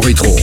Rétro.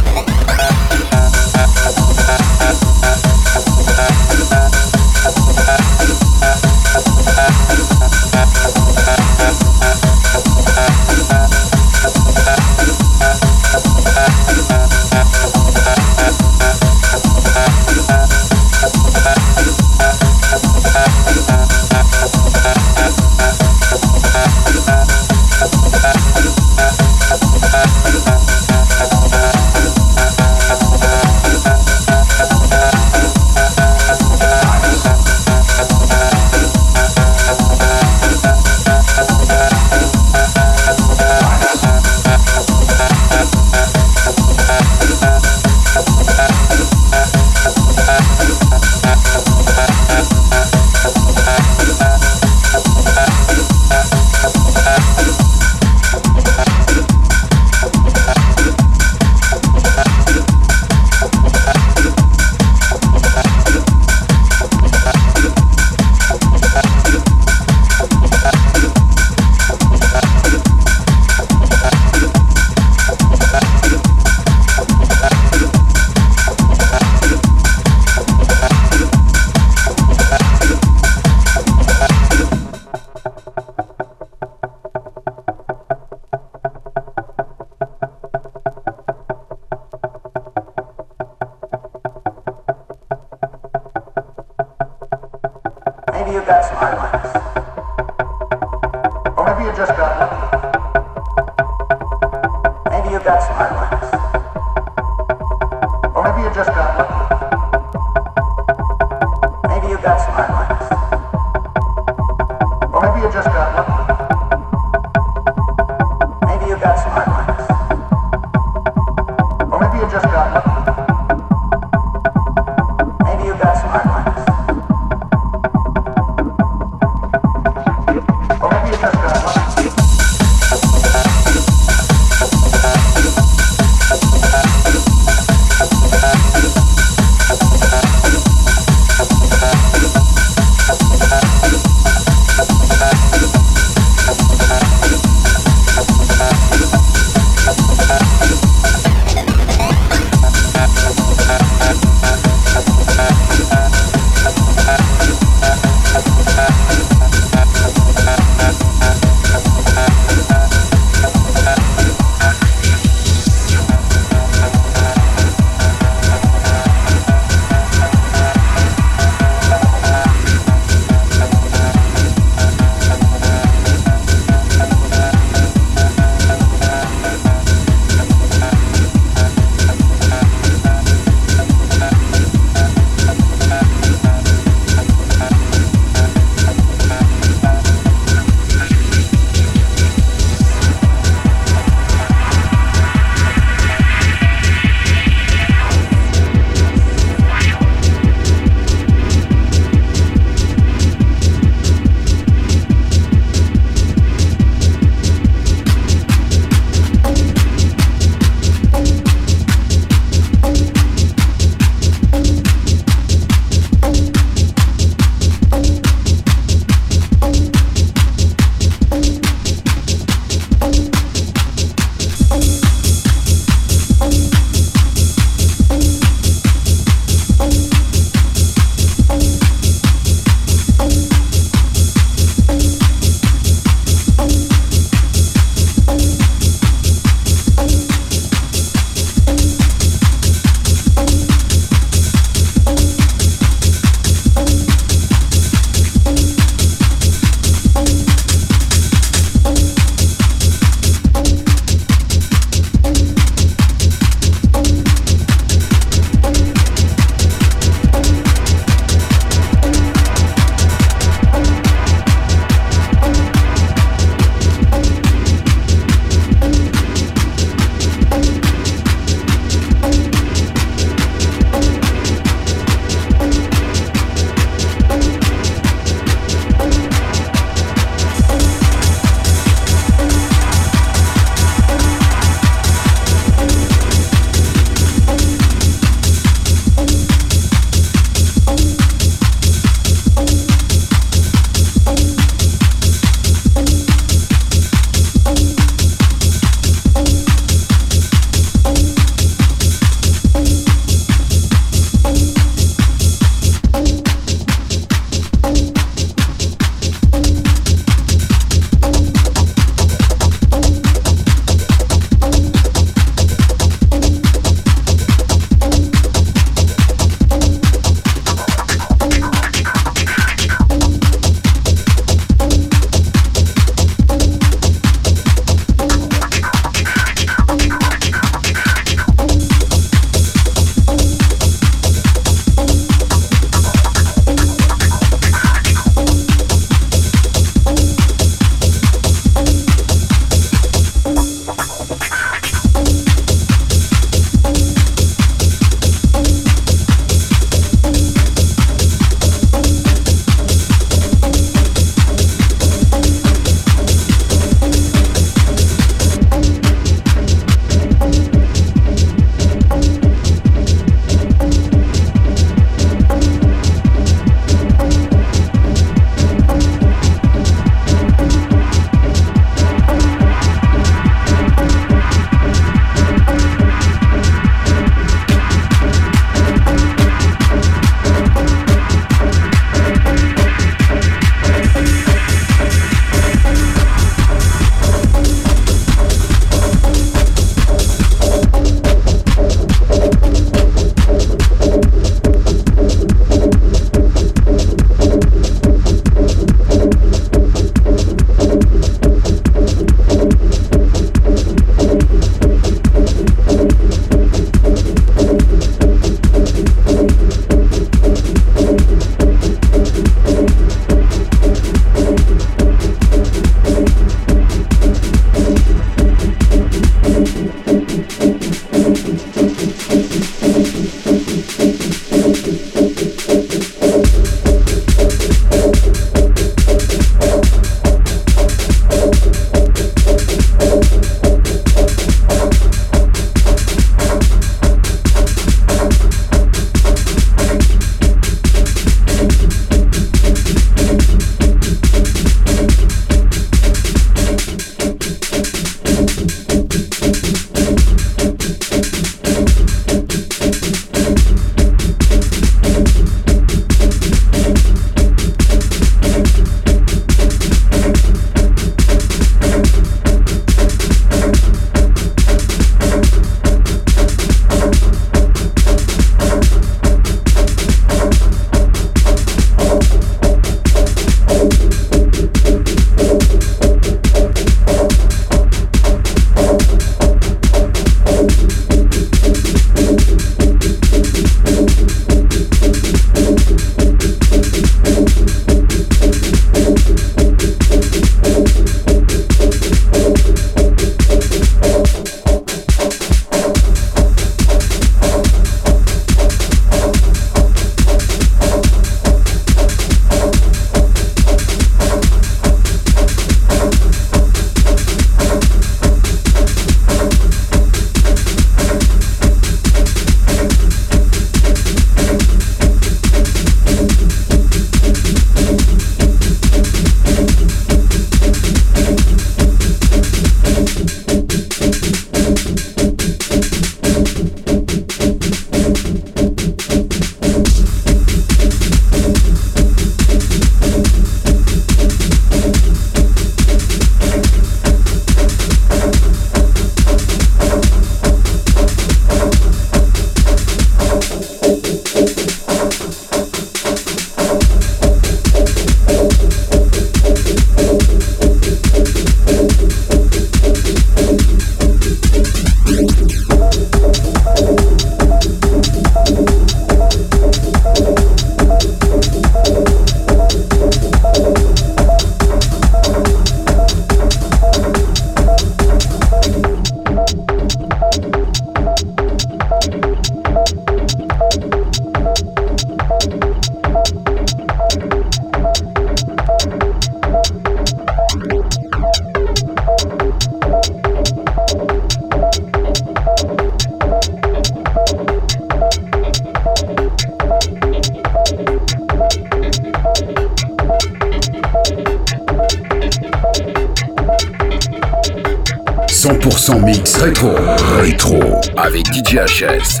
Avec DJ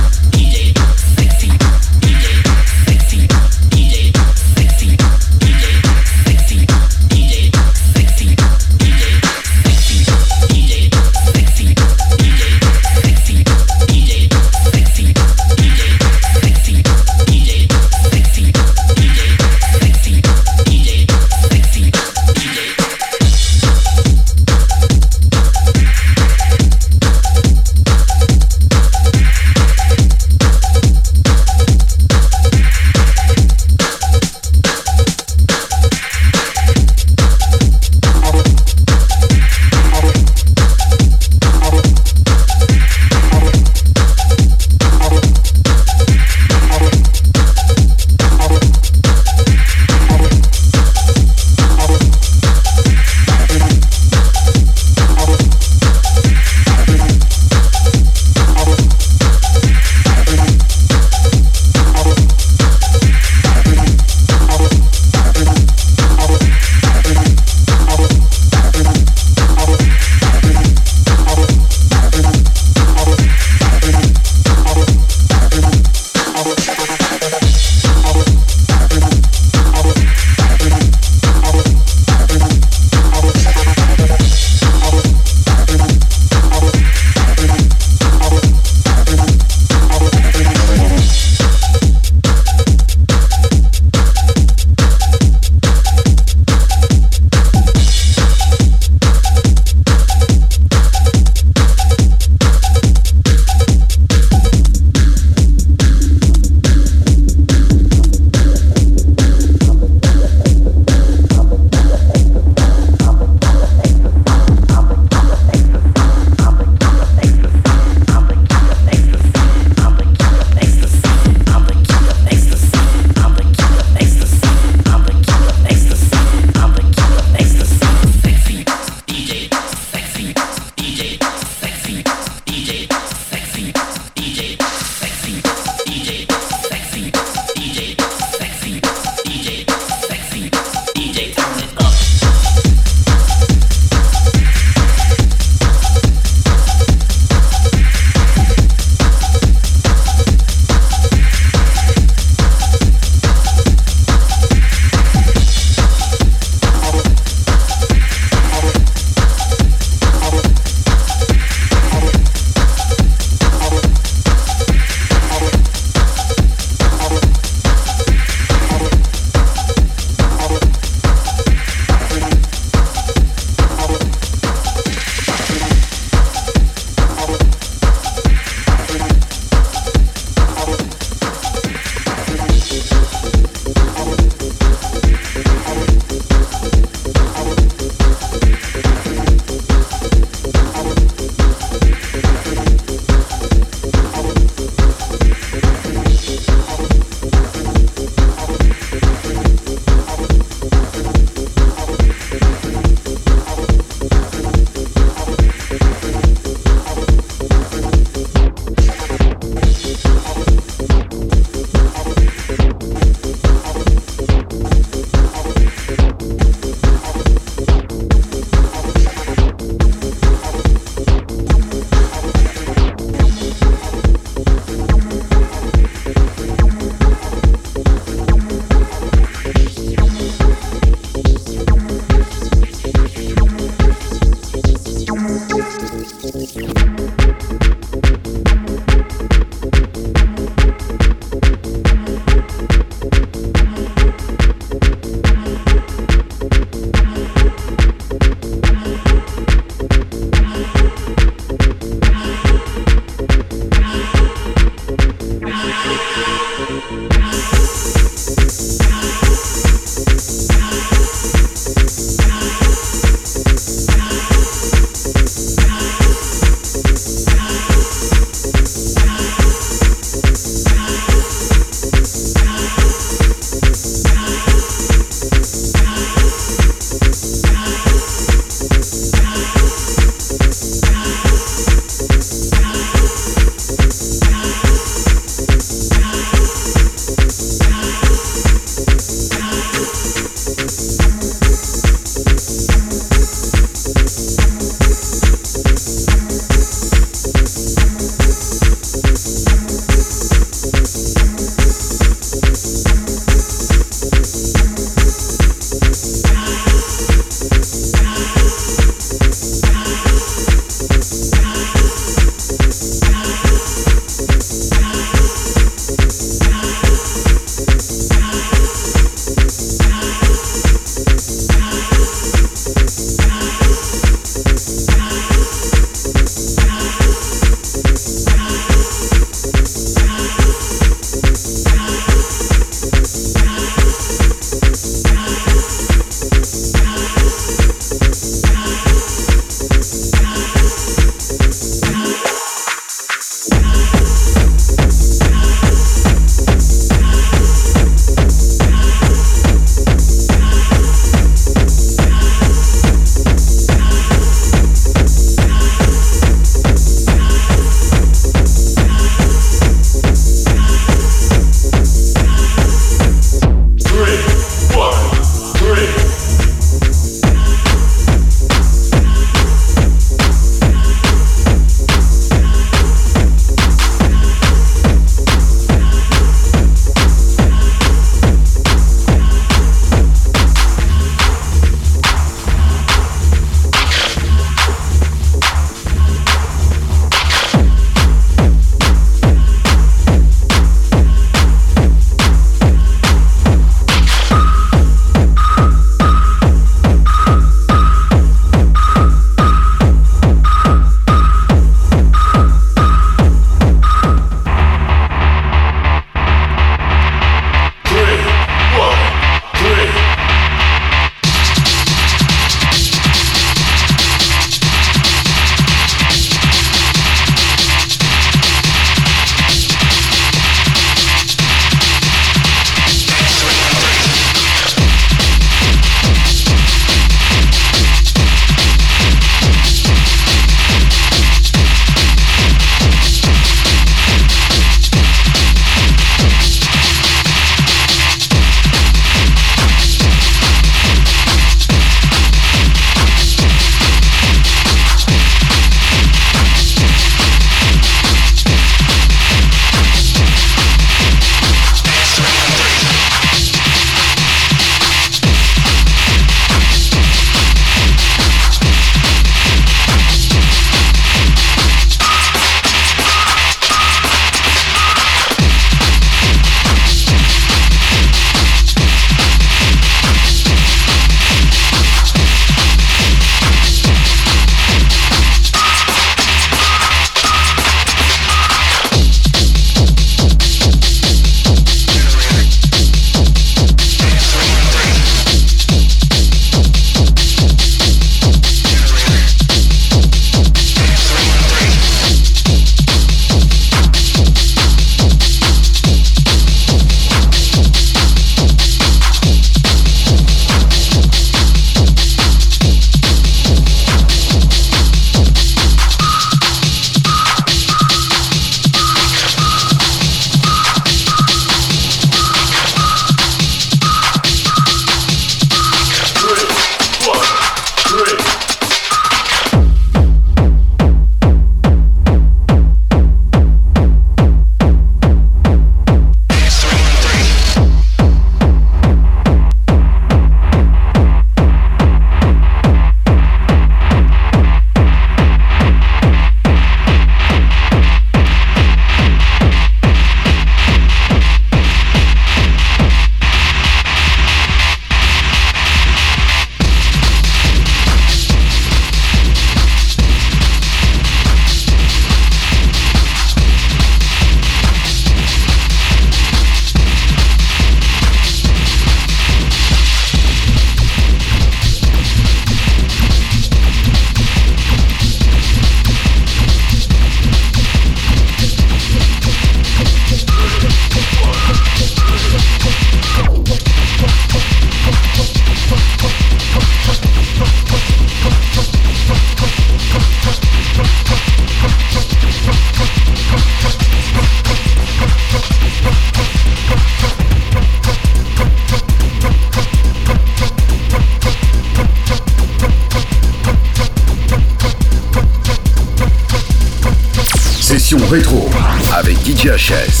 HS.